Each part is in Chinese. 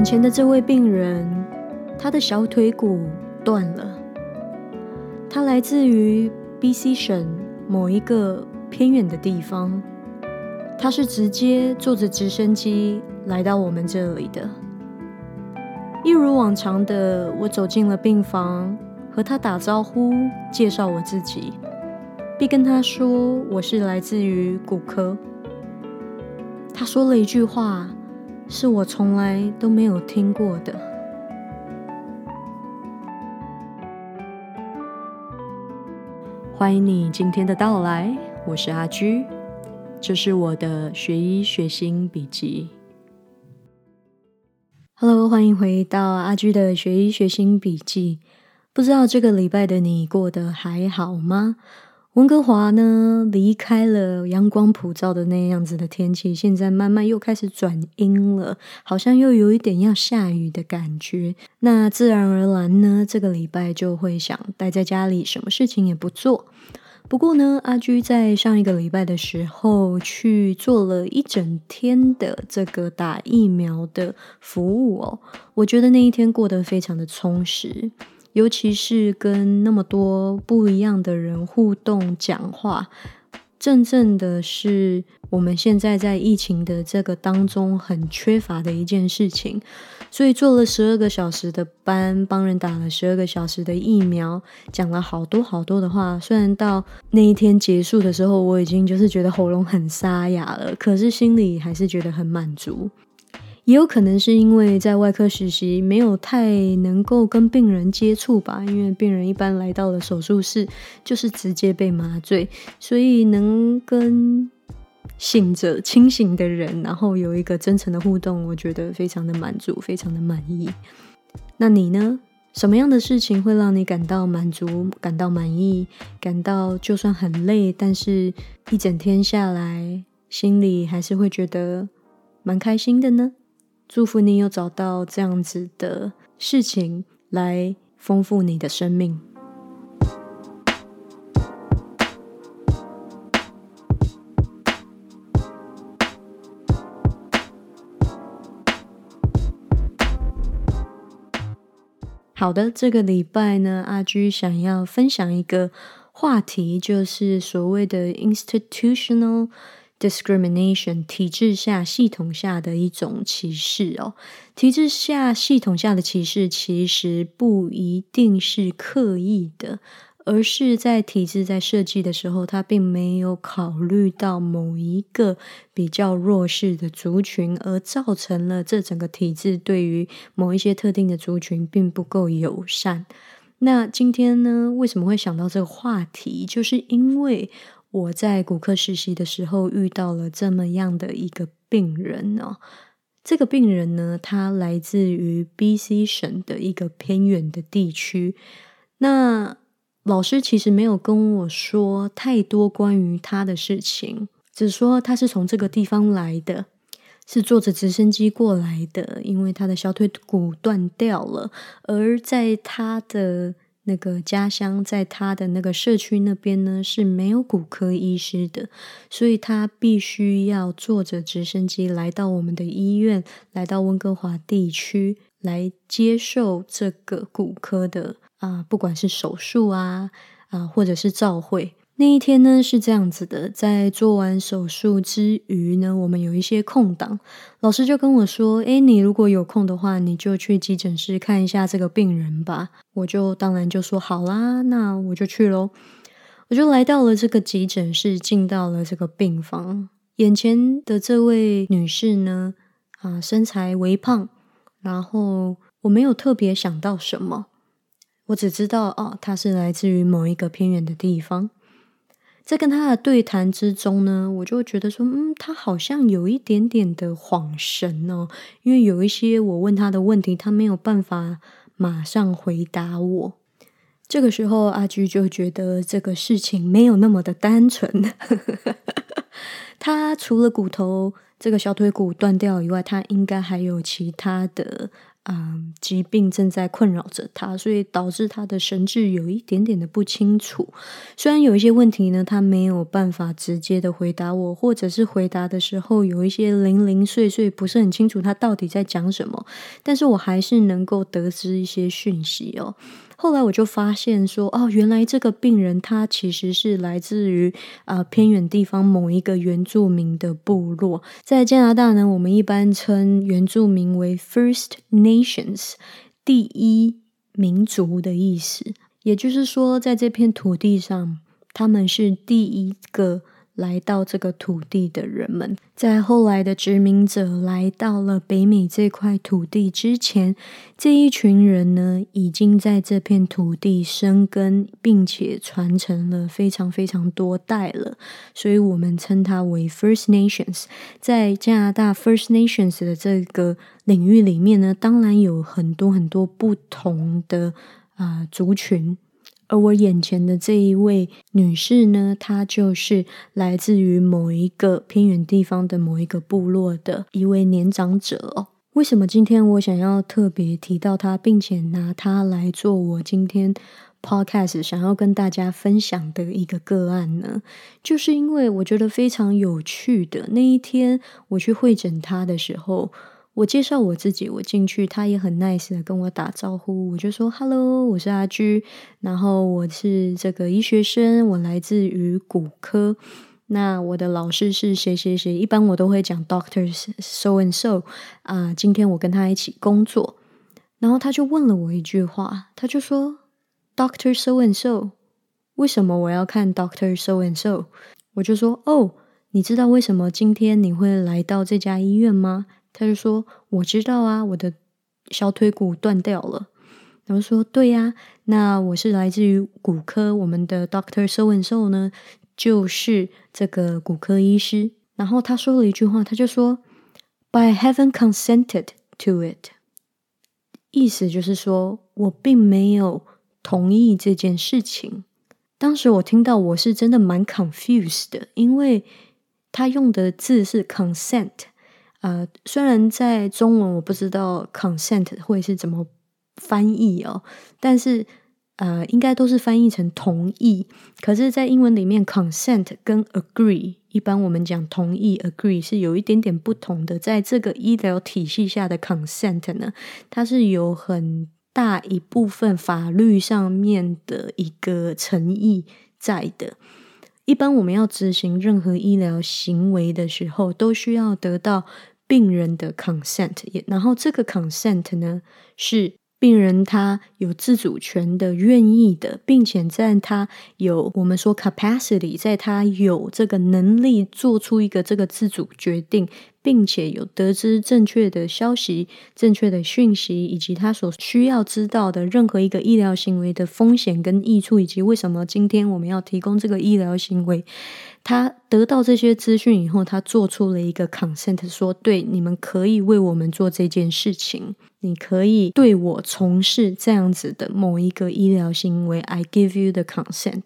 眼前的这位病人，他的小腿骨断了。他来自于 B.C 省某一个偏远的地方。他是直接坐着直升机来到我们这里的。一如往常的，我走进了病房，和他打招呼，介绍我自己，并跟他说我是来自于骨科。他说了一句话，是我从来都没有听过的。欢迎你今天的到来，我是阿居，这是我的学医学心笔记。Hello，欢迎回到阿居的学医学心笔记。不知道这个礼拜的你过得还好吗？温哥华呢，离开了阳光普照的那样子的天气，现在慢慢又开始转阴了，好像又有一点要下雨的感觉。那自然而然呢，这个礼拜就会想待在家里，什么事情也不做。不过呢，阿居在上一个礼拜的时候去做了一整天的这个打疫苗的服务哦，我觉得那一天过得非常的充实。尤其是跟那么多不一样的人互动讲话，真正的是我们现在在疫情的这个当中很缺乏的一件事情。所以做了十二个小时的班，帮人打了十二个小时的疫苗，讲了好多好多的话。虽然到那一天结束的时候，我已经就是觉得喉咙很沙哑了，可是心里还是觉得很满足。也有可能是因为在外科实习没有太能够跟病人接触吧，因为病人一般来到了手术室就是直接被麻醉，所以能跟醒着、清醒的人，然后有一个真诚的互动，我觉得非常的满足，非常的满意。那你呢？什么样的事情会让你感到满足、感到满意、感到就算很累，但是一整天下来心里还是会觉得蛮开心的呢？祝福你有找到这样子的事情来丰富你的生命。好的，这个礼拜呢，阿居想要分享一个话题，就是所谓的 institutional。Discrimination 体制下系统下的一种歧视哦，体制下系统下的歧视其实不一定是刻意的，而是在体制在设计的时候，它并没有考虑到某一个比较弱势的族群，而造成了这整个体制对于某一些特定的族群并不够友善。那今天呢，为什么会想到这个话题？就是因为。我在骨科实习的时候遇到了这么样的一个病人哦，这个病人呢，他来自于 B.C 省的一个偏远的地区。那老师其实没有跟我说太多关于他的事情，只说他是从这个地方来的，是坐着直升机过来的，因为他的小腿骨断掉了，而在他的。那个家乡在他的那个社区那边呢是没有骨科医师的，所以他必须要坐着直升机来到我们的医院，来到温哥华地区来接受这个骨科的啊，不管是手术啊啊，或者是照会。那一天呢是这样子的，在做完手术之余呢，我们有一些空档，老师就跟我说：“诶，你如果有空的话，你就去急诊室看一下这个病人吧。”我就当然就说好啦，那我就去喽。我就来到了这个急诊室，进到了这个病房。眼前的这位女士呢，啊，身材微胖，然后我没有特别想到什么，我只知道哦，她是来自于某一个偏远的地方。在跟他的对谈之中呢，我就觉得说，嗯，他好像有一点点的恍神哦，因为有一些我问他的问题，他没有办法马上回答我。这个时候，阿居就觉得这个事情没有那么的单纯。他除了骨头这个小腿骨断掉以外，他应该还有其他的嗯疾病正在困扰着他，所以导致他的神志有一点点的不清楚。虽然有一些问题呢，他没有办法直接的回答我，或者是回答的时候有一些零零碎碎，不是很清楚他到底在讲什么，但是我还是能够得知一些讯息哦。后来我就发现说，哦，原来这个病人他其实是来自于啊偏远地方某一个原住民的部落。在加拿大呢，我们一般称原住民为 First Nations，第一民族的意思。也就是说，在这片土地上，他们是第一个。来到这个土地的人们，在后来的殖民者来到了北美这块土地之前，这一群人呢，已经在这片土地生根，并且传承了非常非常多代了。所以，我们称它为 First Nations。在加拿大 First Nations 的这个领域里面呢，当然有很多很多不同的啊族群。而我眼前的这一位女士呢，她就是来自于某一个偏远地方的某一个部落的一位年长者哦。为什么今天我想要特别提到她，并且拿她来做我今天 podcast 想要跟大家分享的一个个案呢？就是因为我觉得非常有趣的那一天，我去会诊她的时候。我介绍我自己，我进去，他也很 nice 的跟我打招呼。我就说 “hello”，我是阿居，然后我是这个医学生，我来自于骨科。那我的老师是谁谁谁？一般我都会讲 “doctor so and so” 啊。今天我跟他一起工作，然后他就问了我一句话，他就说 “doctor so and so”，为什么我要看 “doctor so and so”？我就说：“哦，你知道为什么今天你会来到这家医院吗？”他就说：“我知道啊，我的小腿骨断掉了。”然后说：“对呀，那我是来自于骨科，我们的 Doctor So and So 呢，就是这个骨科医师。”然后他说了一句话，他就说：“But I haven't consented to it。”意思就是说我并没有同意这件事情。当时我听到，我是真的蛮 confused 的，因为他用的字是 consent。呃，虽然在中文我不知道 consent 会是怎么翻译哦，但是呃，应该都是翻译成同意。可是，在英文里面，consent 跟 agree，一般我们讲同意 agree 是有一点点不同的。在这个医疗体系下的 consent 呢，它是有很大一部分法律上面的一个诚意在的。一般我们要执行任何医疗行为的时候，都需要得到。病人的 consent，然后这个 consent 呢，是病人他有自主权的、愿意的，并且在他有我们说 capacity，在他有这个能力做出一个这个自主决定。并且有得知正确的消息、正确的讯息，以及他所需要知道的任何一个医疗行为的风险跟益处，以及为什么今天我们要提供这个医疗行为。他得到这些资讯以后，他做出了一个 consent，说：“对，你们可以为我们做这件事情，你可以对我从事这样子的某一个医疗行为。”I give you the consent。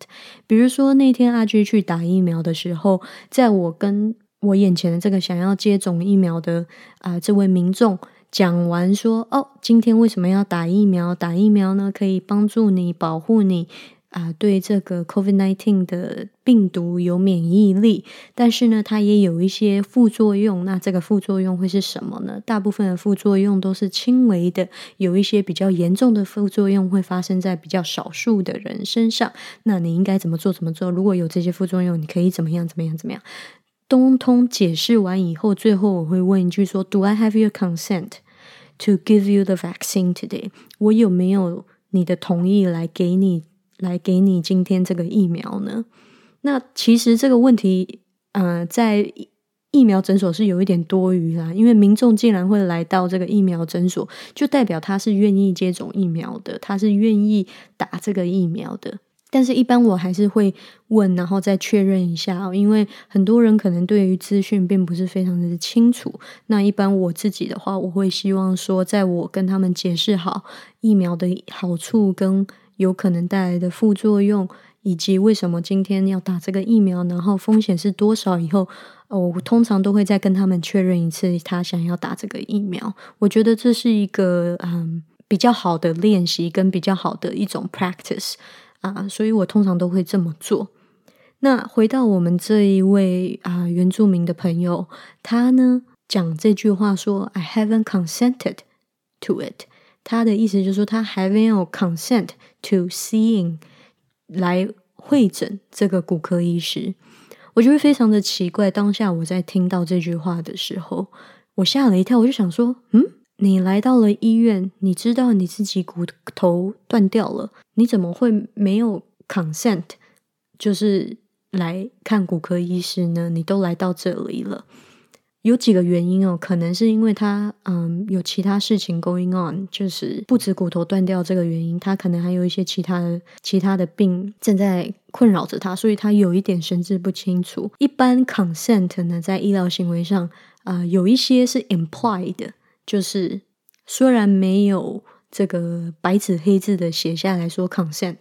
比如说那天阿居去打疫苗的时候，在我跟我眼前的这个想要接种疫苗的啊，这位民众讲完说：“哦，今天为什么要打疫苗？打疫苗呢，可以帮助你保护你啊，对这个 COVID-19 的病毒有免疫力。但是呢，它也有一些副作用。那这个副作用会是什么呢？大部分的副作用都是轻微的，有一些比较严重的副作用会发生在比较少数的人身上。那你应该怎么做？怎么做？如果有这些副作用，你可以怎么样？怎么样？怎么样？”通通解释完以后，最后我会问一句说：“Do I have your consent to give you the vaccine today？” 我有没有你的同意来给你来给你今天这个疫苗呢？那其实这个问题，呃，在疫苗诊所是有一点多余啦，因为民众竟然会来到这个疫苗诊所，就代表他是愿意接种疫苗的，他是愿意打这个疫苗的。但是，一般我还是会问，然后再确认一下因为很多人可能对于资讯并不是非常的清楚。那一般我自己的话，我会希望说，在我跟他们解释好疫苗的好处跟有可能带来的副作用，以及为什么今天要打这个疫苗，然后风险是多少？以后，我通常都会再跟他们确认一次，他想要打这个疫苗。我觉得这是一个嗯比较好的练习，跟比较好的一种 practice 啊，所以我通常都会这么做。那回到我们这一位啊原住民的朋友，他呢讲这句话说：“I haven't consented to it。”他的意思就是说，他还没有 consent to seeing 来会诊这个骨科医师。我觉得非常的奇怪。当下我在听到这句话的时候，我吓了一跳。我就想说：“嗯，你来到了医院，你知道你自己骨头断掉了，你怎么会没有 consent？就是。”来看骨科医师呢？你都来到这里了，有几个原因哦。可能是因为他嗯有其他事情 going on，就是不止骨头断掉这个原因，他可能还有一些其他的其他的病正在困扰着他，所以他有一点神志不清楚。一般 consent 呢，在医疗行为上啊，有一些是 implied，就是虽然没有这个白纸黑字的写下来说 consent，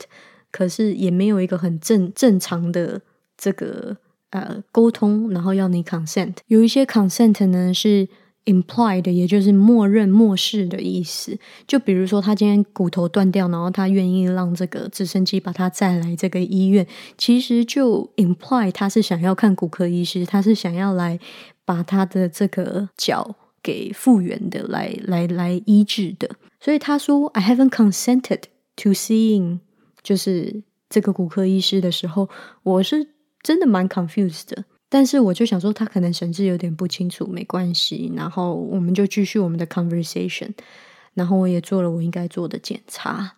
可是也没有一个很正正常的。这个呃沟通，然后要你 consent，有一些 consent 呢是 implied，也就是默认、漠视的意思。就比如说，他今天骨头断掉，然后他愿意让这个直升机把他载来这个医院，其实就 imply 他是想要看骨科医师，他是想要来把他的这个脚给复原的，来来来医治的。所以他说，I haven't consented to seeing，就是这个骨科医师的时候，我是。真的蛮 confused 的，但是我就想说他可能神志有点不清楚，没关系，然后我们就继续我们的 conversation，然后我也做了我应该做的检查，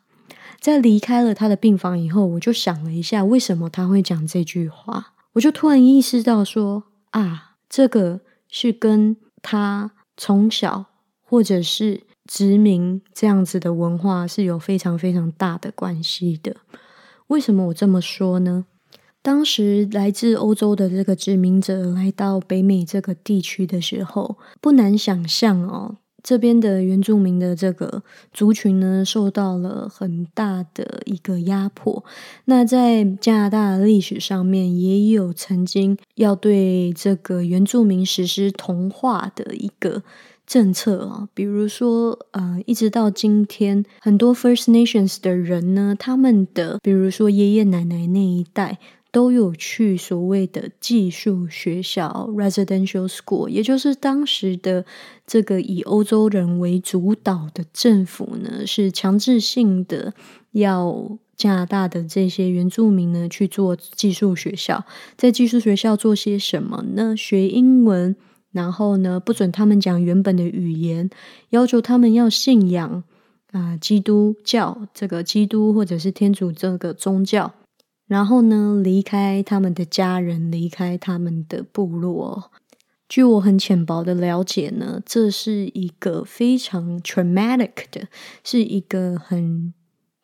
在离开了他的病房以后，我就想了一下，为什么他会讲这句话，我就突然意识到说啊，这个是跟他从小或者是殖民这样子的文化是有非常非常大的关系的。为什么我这么说呢？当时来自欧洲的这个殖民者来到北美这个地区的时候，不难想象哦，这边的原住民的这个族群呢，受到了很大的一个压迫。那在加拿大的历史上面，也有曾经要对这个原住民实施同化的一个政策啊，比如说呃，一直到今天，很多 First Nations 的人呢，他们的比如说爷爷奶奶那一代。都有去所谓的寄宿学校 （residential school），也就是当时的这个以欧洲人为主导的政府呢，是强制性的要加拿大的这些原住民呢去做寄宿学校。在寄宿学校做些什么呢？学英文，然后呢不准他们讲原本的语言，要求他们要信仰啊基督教这个基督或者是天主这个宗教。然后呢，离开他们的家人，离开他们的部落。据我很浅薄的了解呢，这是一个非常 traumatic 的，是一个很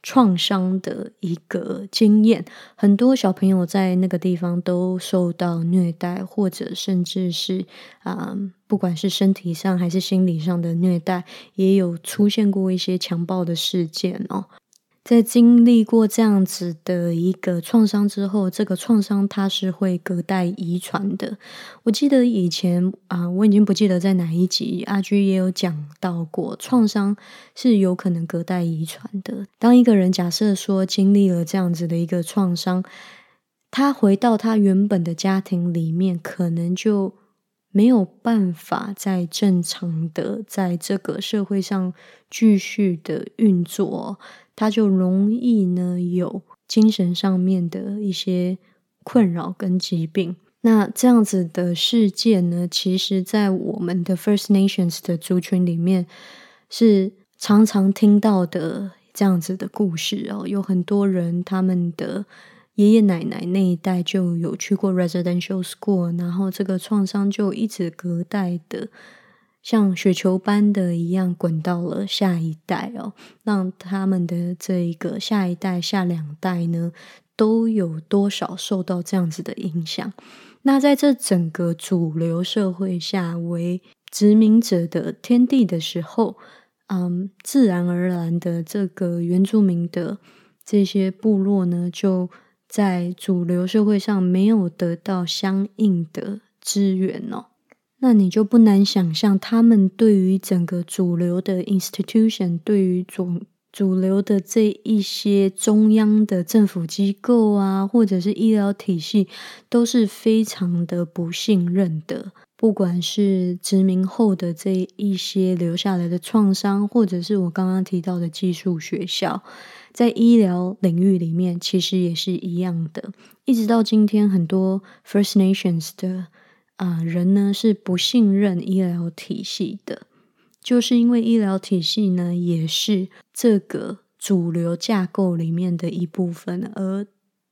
创伤的一个经验。很多小朋友在那个地方都受到虐待，或者甚至是啊，不管是身体上还是心理上的虐待，也有出现过一些强暴的事件哦。在经历过这样子的一个创伤之后，这个创伤它是会隔代遗传的。我记得以前啊，我已经不记得在哪一集阿居也有讲到过，创伤是有可能隔代遗传的。当一个人假设说经历了这样子的一个创伤，他回到他原本的家庭里面，可能就没有办法再正常的在这个社会上继续的运作。他就容易呢有精神上面的一些困扰跟疾病。那这样子的事件呢，其实在我们的 First Nations 的族群里面是常常听到的这样子的故事哦。有很多人他们的爷爷奶奶那一代就有去过 Residential School，然后这个创伤就一直隔代的。像雪球般的一样滚到了下一代哦，让他们的这一个下一代、下两代呢，都有多少受到这样子的影响？那在这整个主流社会下为殖民者的天地的时候，嗯，自然而然的这个原住民的这些部落呢，就在主流社会上没有得到相应的资源哦。那你就不难想象，他们对于整个主流的 institution，对于主主流的这一些中央的政府机构啊，或者是医疗体系，都是非常的不信任的。不管是殖民后的这一些留下来的创伤，或者是我刚刚提到的技术学校，在医疗领域里面，其实也是一样的。一直到今天，很多 First Nations 的。啊，人呢是不信任医疗体系的，就是因为医疗体系呢也是这个主流架构里面的一部分，而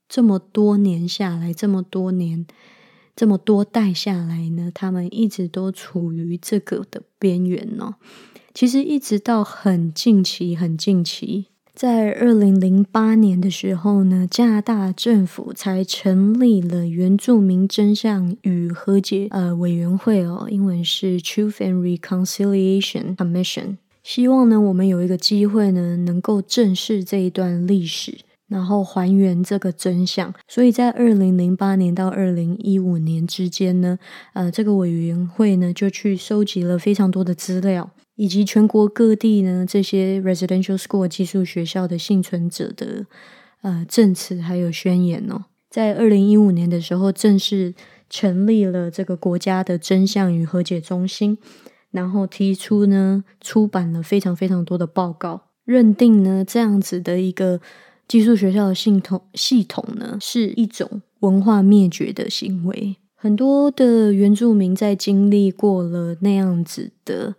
这么多年下来，这么多年，这么多代下来呢，他们一直都处于这个的边缘呢。其实一直到很近期，很近期。在二零零八年的时候呢，加拿大政府才成立了原住民真相与和解呃委员会哦，英文是 Truth and Reconciliation Commission。希望呢，我们有一个机会呢，能够正视这一段历史，然后还原这个真相。所以在二零零八年到二零一五年之间呢，呃，这个委员会呢就去收集了非常多的资料。以及全国各地呢，这些 residential school 寄宿学校的幸存者的呃证词还有宣言哦，在二零一五年的时候，正式成立了这个国家的真相与和解中心，然后提出呢，出版了非常非常多的报告，认定呢这样子的一个寄宿学校的系统系统呢，是一种文化灭绝的行为。很多的原住民在经历过了那样子的。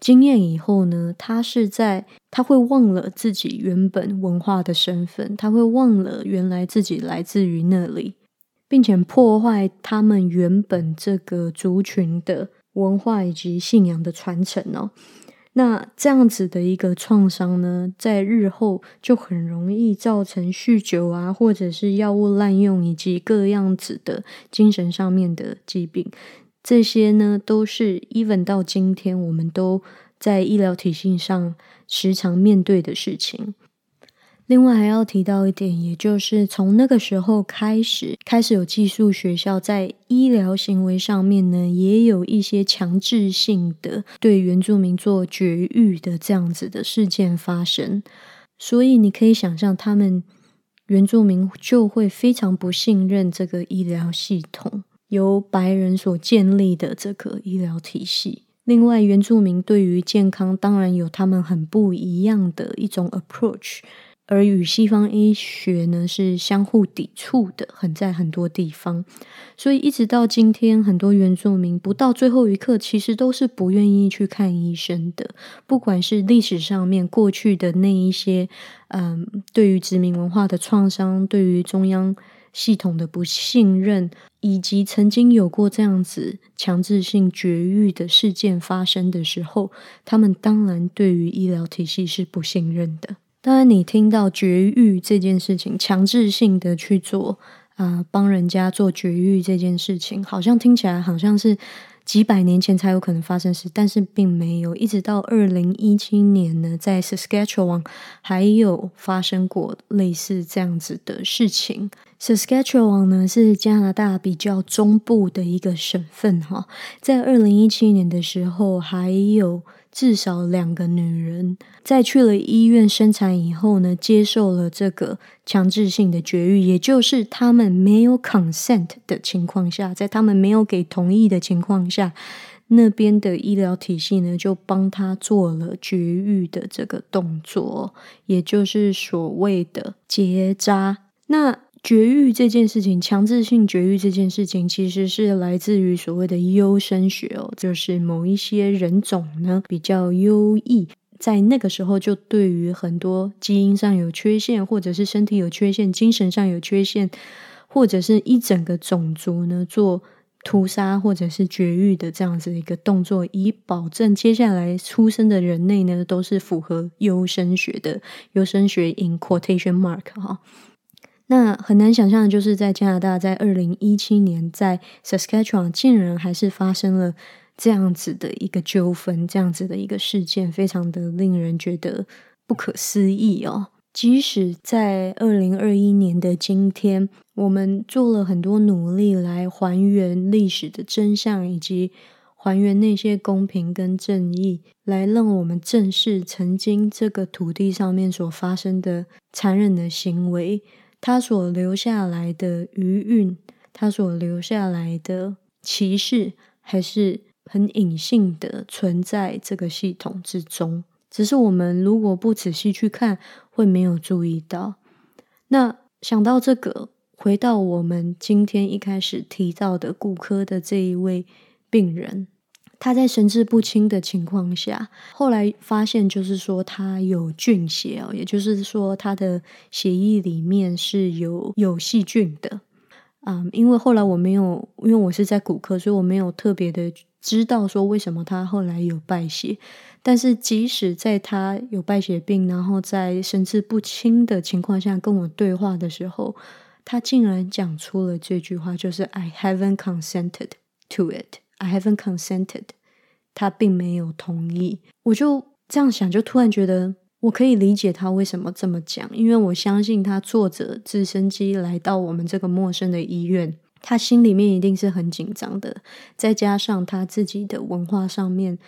经验以后呢，他是在他会忘了自己原本文化的身份，他会忘了原来自己来自于那里，并且破坏他们原本这个族群的文化以及信仰的传承哦。那这样子的一个创伤呢，在日后就很容易造成酗酒啊，或者是药物滥用以及各样子的精神上面的疾病。这些呢，都是 even 到今天，我们都在医疗体系上时常面对的事情。另外还要提到一点，也就是从那个时候开始，开始有寄宿学校在医疗行为上面呢，也有一些强制性的对原住民做绝育的这样子的事件发生。所以你可以想象，他们原住民就会非常不信任这个医疗系统。由白人所建立的这个医疗体系，另外原住民对于健康当然有他们很不一样的一种 approach，而与西方医学呢是相互抵触的，很在很多地方，所以一直到今天，很多原住民不到最后一刻，其实都是不愿意去看医生的，不管是历史上面过去的那一些，嗯，对于殖民文化的创伤，对于中央。系统的不信任，以及曾经有过这样子强制性绝育的事件发生的时候，他们当然对于医疗体系是不信任的。当然，你听到绝育这件事情，强制性的去做啊，帮人家做绝育这件事情，好像听起来好像是。几百年前才有可能发生事，但是并没有，一直到二零一七年呢，在 Saskatchewan 还有发生过类似这样子的事情。Saskatchewan 呢是加拿大比较中部的一个省份哈，在二零一七年的时候还有。至少两个女人在去了医院生产以后呢，接受了这个强制性的绝育，也就是他们没有 consent 的情况下，在他们没有给同意的情况下，那边的医疗体系呢就帮他做了绝育的这个动作，也就是所谓的结扎。那绝育这件事情，强制性绝育这件事情，其实是来自于所谓的优生学哦，就是某一些人种呢比较优异，在那个时候就对于很多基因上有缺陷，或者是身体有缺陷、精神上有缺陷，或者是一整个种族呢做屠杀或者是绝育的这样子一个动作，以保证接下来出生的人类呢都是符合优生学的优生学 in quotation mark 哈。那很难想象就是，在加拿大，在二零一七年，在 Saskatchewan 竟然还是发生了这样子的一个纠纷，这样子的一个事件，非常的令人觉得不可思议哦。即使在二零二一年的今天，我们做了很多努力来还原历史的真相，以及还原那些公平跟正义，来让我们正视曾经这个土地上面所发生的残忍的行为，他所留下来的余韵，他所留下来的歧视，还是很隐性的存在这个系统之中。只是我们如果不仔细去看，会没有注意到。那想到这个，回到我们今天一开始提到的骨科的这一位病人，他在神志不清的情况下，后来发现就是说他有菌血哦，也就是说他的血液里面是有有细菌的。啊，因为后来我没有，因为我是在骨科，所以我没有特别的知道说为什么他后来有败血。但是，即使在他有败血病，然后在神志不清的情况下跟我对话的时候，他竟然讲出了这句话，就是 "I haven't consented to it. I haven't consented." 他并没有同意。我就这样想，就突然觉得我可以理解他为什么这么讲，因为我相信他坐着直升机来到我们这个陌生的医院，他心里面一定是很紧张的，再加上他自己的文化上面。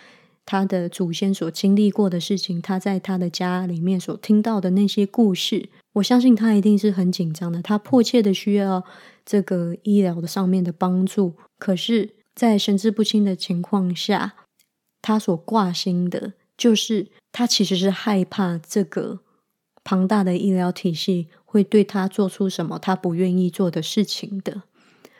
他的祖先所经历过的事情，他在他的家里面所听到的那些故事，我相信他一定是很紧张的。他迫切的需要这个医疗的上面的帮助，可是，在神志不清的情况下，他所挂心的就是他其实是害怕这个庞大的医疗体系会对他做出什么他不愿意做的事情的。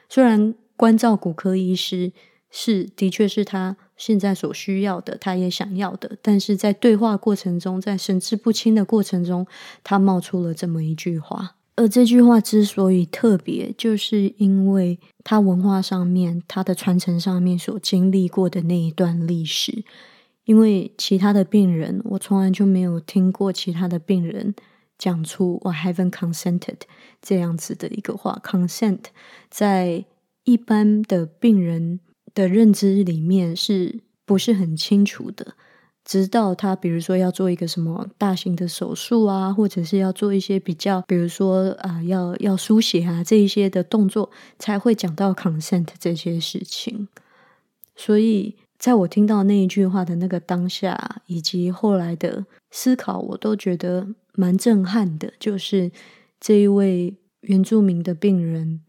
虽然关照骨科医师是的确是他。现在所需要的，他也想要的，但是在对话过程中，在神志不清的过程中，他冒出了这么一句话。而这句话之所以特别，就是因为他文化上面、他的传承上面所经历过的那一段历史。因为其他的病人，我从来就没有听过其他的病人讲出“我 haven't consented” 这样子的一个话。consent 在一般的病人。的认知里面是不是很清楚的？直到他比如说要做一个什么大型的手术啊，或者是要做一些比较，比如说啊，要要输血啊这一些的动作，才会讲到 consent 这些事情。所以，在我听到那一句话的那个当下，以及后来的思考，我都觉得蛮震撼的。就是这一位原住民的病人，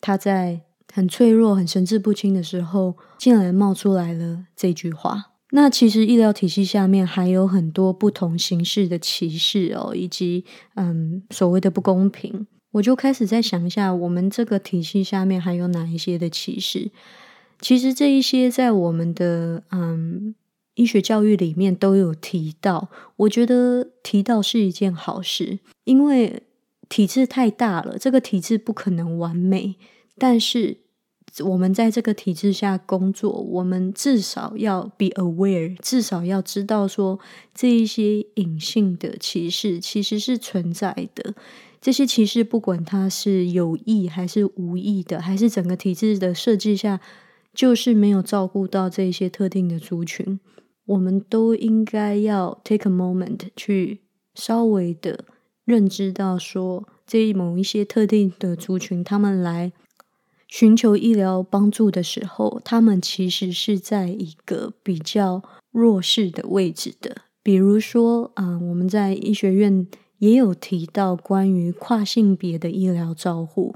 他在。很脆弱、很神志不清的时候，竟然冒出来了这句话。那其实医疗体系下面还有很多不同形式的歧视哦，以及嗯所谓的不公平。我就开始在想一下，我们这个体系下面还有哪一些的歧视？其实这一些在我们的嗯医学教育里面都有提到。我觉得提到是一件好事，因为体制太大了，这个体制不可能完美，但是。我们在这个体制下工作，我们至少要 be aware，至少要知道说这一些隐性的歧视其实是存在的。这些歧视不管它是有意还是无意的，还是整个体制的设计下就是没有照顾到这些特定的族群，我们都应该要 take a moment 去稍微的认知到说，这某一些特定的族群他们来。寻求医疗帮助的时候，他们其实是在一个比较弱势的位置的。比如说，啊，我们在医学院也有提到关于跨性别的医疗照护，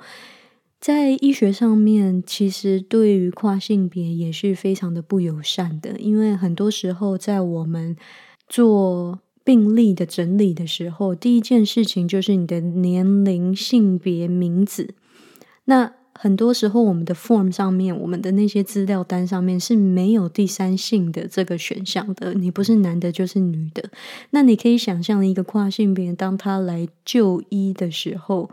在医学上面，其实对于跨性别也是非常的不友善的，因为很多时候在我们做病例的整理的时候，第一件事情就是你的年龄、性别、名字，那。很多时候，我们的 form 上面，我们的那些资料单上面是没有第三性的这个选项的。你不是男的，就是女的。那你可以想象一个跨性别，当他来就医的时候，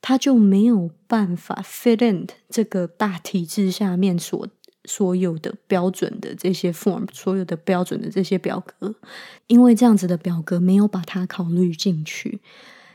他就没有办法 fit in 这个大体制下面所所有的标准的这些 form，所有的标准的这些表格，因为这样子的表格没有把它考虑进去。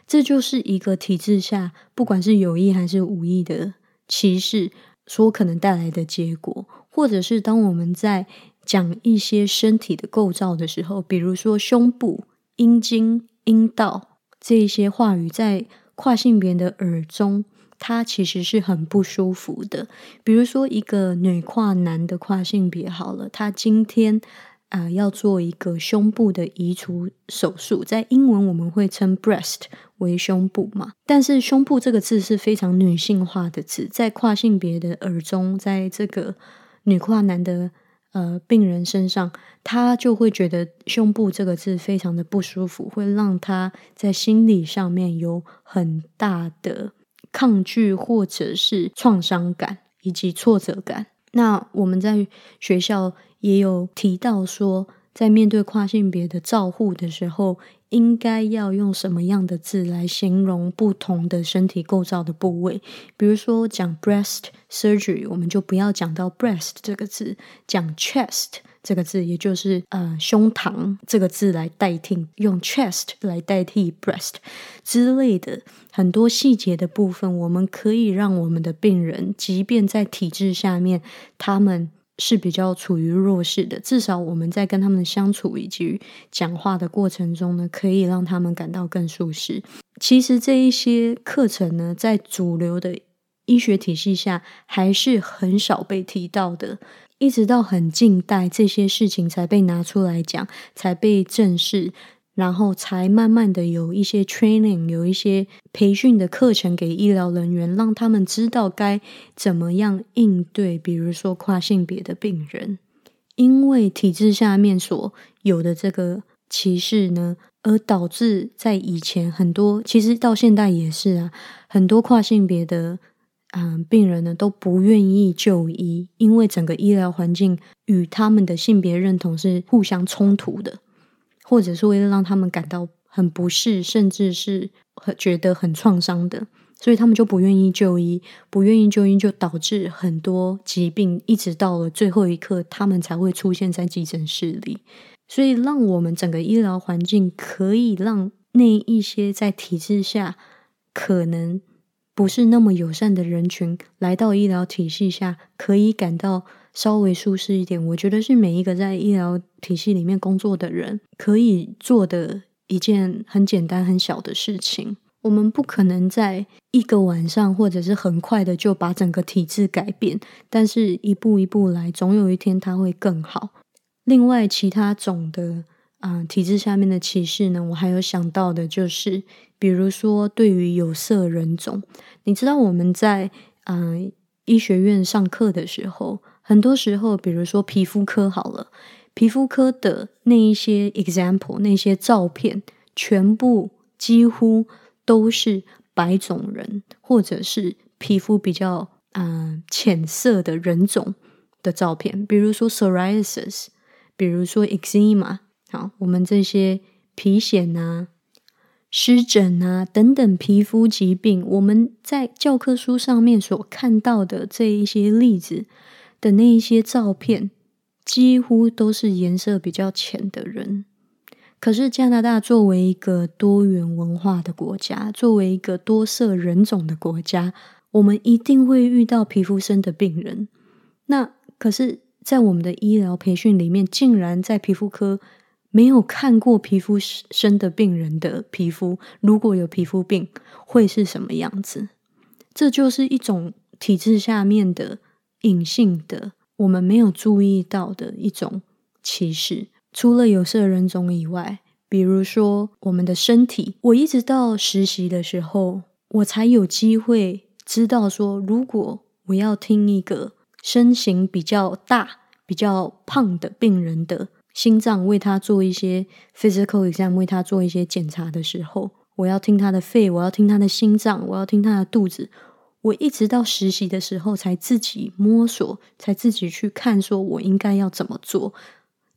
这就是一个体制下，不管是有意还是无意的。歧视所可能带来的结果，或者是当我们在讲一些身体的构造的时候，比如说胸部、阴茎、阴道这一些话语在跨性别的耳中，它其实是很不舒服的。比如说，一个女跨男的跨性别，好了，他今天。啊，要做一个胸部的移除手术，在英文我们会称 breast 为胸部嘛。但是胸部这个字是非常女性化的字，在跨性别的耳中，在这个女跨男的呃病人身上，他就会觉得胸部这个字非常的不舒服，会让他在心理上面有很大的抗拒或者是创伤感以及挫折感。那我们在学校。也有提到说，在面对跨性别的照护的时候，应该要用什么样的字来形容不同的身体构造的部位？比如说讲 breast surgery，我们就不要讲到 breast 这个字，讲 chest 这个字，也就是呃胸膛这个字来代替，用 chest 来代替 breast 之类的很多细节的部分，我们可以让我们的病人，即便在体制下面，他们。是比较处于弱势的，至少我们在跟他们相处以及讲话的过程中呢，可以让他们感到更舒适。其实这一些课程呢，在主流的医学体系下还是很少被提到的，一直到很近代，这些事情才被拿出来讲，才被正视。然后才慢慢的有一些 training，有一些培训的课程给医疗人员，让他们知道该怎么样应对，比如说跨性别的病人，因为体制下面所有的这个歧视呢，而导致在以前很多，其实到现在也是啊，很多跨性别的嗯病人呢都不愿意就医，因为整个医疗环境与他们的性别认同是互相冲突的。或者是为了让他们感到很不适，甚至是很觉得很创伤的，所以他们就不愿意就医，不愿意就医，就导致很多疾病一直到了最后一刻，他们才会出现在急诊室里。所以，让我们整个医疗环境可以让那一些在体制下可能不是那么友善的人群来到医疗体系下，可以感到。稍微舒适一点，我觉得是每一个在医疗体系里面工作的人可以做的一件很简单、很小的事情。我们不可能在一个晚上或者是很快的就把整个体制改变，但是一步一步来，总有一天它会更好。另外，其他种的啊体制下面的歧视呢，我还有想到的就是，比如说对于有色人种，你知道我们在啊医学院上课的时候。很多时候，比如说皮肤科好了，皮肤科的那一些 example，那些照片，全部几乎都是白种人，或者是皮肤比较嗯浅色的人种的照片。比如说 psoriasis，比如说 eczema，好，我们这些皮癣啊、湿疹啊等等皮肤疾病，我们在教科书上面所看到的这一些例子。的那一些照片，几乎都是颜色比较浅的人。可是加拿大作为一个多元文化的国家，作为一个多色人种的国家，我们一定会遇到皮肤深的病人。那可是，在我们的医疗培训里面，竟然在皮肤科没有看过皮肤深的病人的皮肤，如果有皮肤病，会是什么样子？这就是一种体制下面的。隐性的，我们没有注意到的一种歧视。除了有色人种以外，比如说我们的身体，我一直到实习的时候，我才有机会知道说，如果我要听一个身形比较大、比较胖的病人的心脏，为他做一些 physical exam，为他做一些检查的时候，我要听他的肺，我要听他的心脏，我要听他的肚子。我一直到实习的时候，才自己摸索，才自己去看，说我应该要怎么做。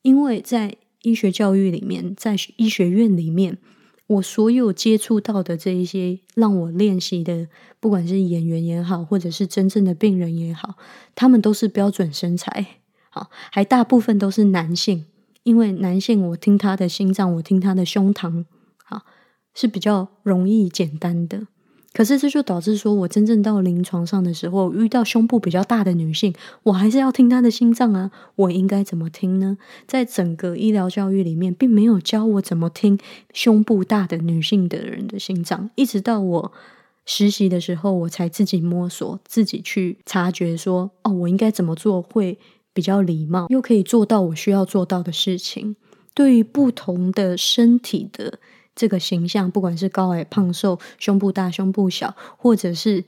因为在医学教育里面，在医学院里面，我所有接触到的这一些让我练习的，不管是演员也好，或者是真正的病人也好，他们都是标准身材，好，还大部分都是男性。因为男性，我听他的心脏，我听他的胸膛，好，是比较容易简单的。可是这就导致说，我真正到临床上的时候，遇到胸部比较大的女性，我还是要听她的心脏啊。我应该怎么听呢？在整个医疗教育里面，并没有教我怎么听胸部大的女性的人的心脏。一直到我实习的时候，我才自己摸索，自己去察觉说，哦，我应该怎么做会比较礼貌，又可以做到我需要做到的事情。对于不同的身体的。这个形象，不管是高矮胖瘦、胸部大胸部小，或者是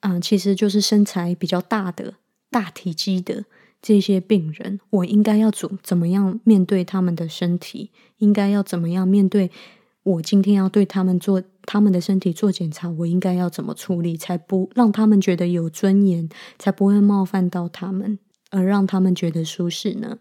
啊，其实就是身材比较大的大体积的这些病人，我应该要怎怎么样面对他们的身体？应该要怎么样面对？我今天要对他们做他们的身体做检查，我应该要怎么处理，才不让他们觉得有尊严，才不会冒犯到他们，而让他们觉得舒适呢？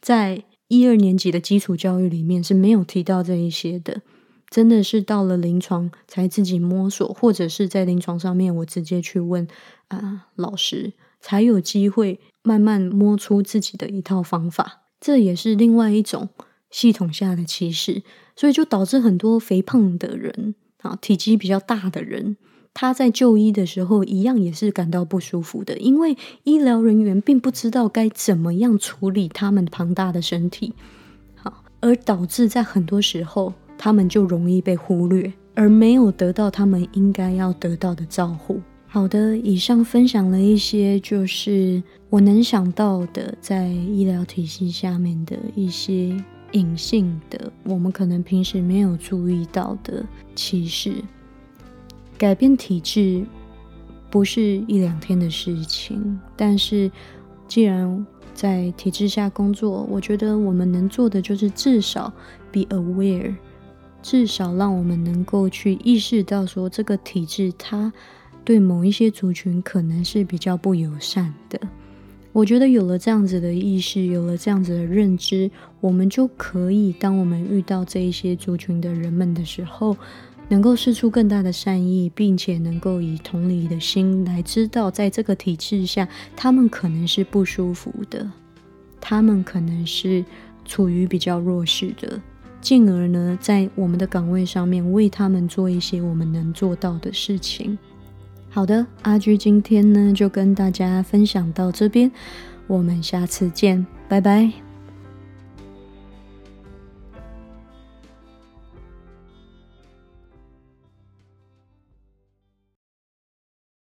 在一二年级的基础教育里面是没有提到这一些的。真的是到了临床才自己摸索，或者是在临床上面我直接去问啊老师，才有机会慢慢摸出自己的一套方法。这也是另外一种系统下的歧视，所以就导致很多肥胖的人啊，体积比较大的人，他在就医的时候一样也是感到不舒服的，因为医疗人员并不知道该怎么样处理他们庞大的身体，好，而导致在很多时候。他们就容易被忽略，而没有得到他们应该要得到的照顾。好的，以上分享了一些就是我能想到的，在医疗体系下面的一些隐性的，我们可能平时没有注意到的歧视。改变体质不是一两天的事情，但是既然在体制下工作，我觉得我们能做的就是至少 be aware。至少让我们能够去意识到，说这个体制它对某一些族群可能是比较不友善的。我觉得有了这样子的意识，有了这样子的认知，我们就可以，当我们遇到这一些族群的人们的时候，能够试出更大的善意，并且能够以同理的心来知道，在这个体制下，他们可能是不舒服的，他们可能是处于比较弱势的。进而呢，在我们的岗位上面为他们做一些我们能做到的事情。好的，阿居今天呢就跟大家分享到这边，我们下次见，拜拜。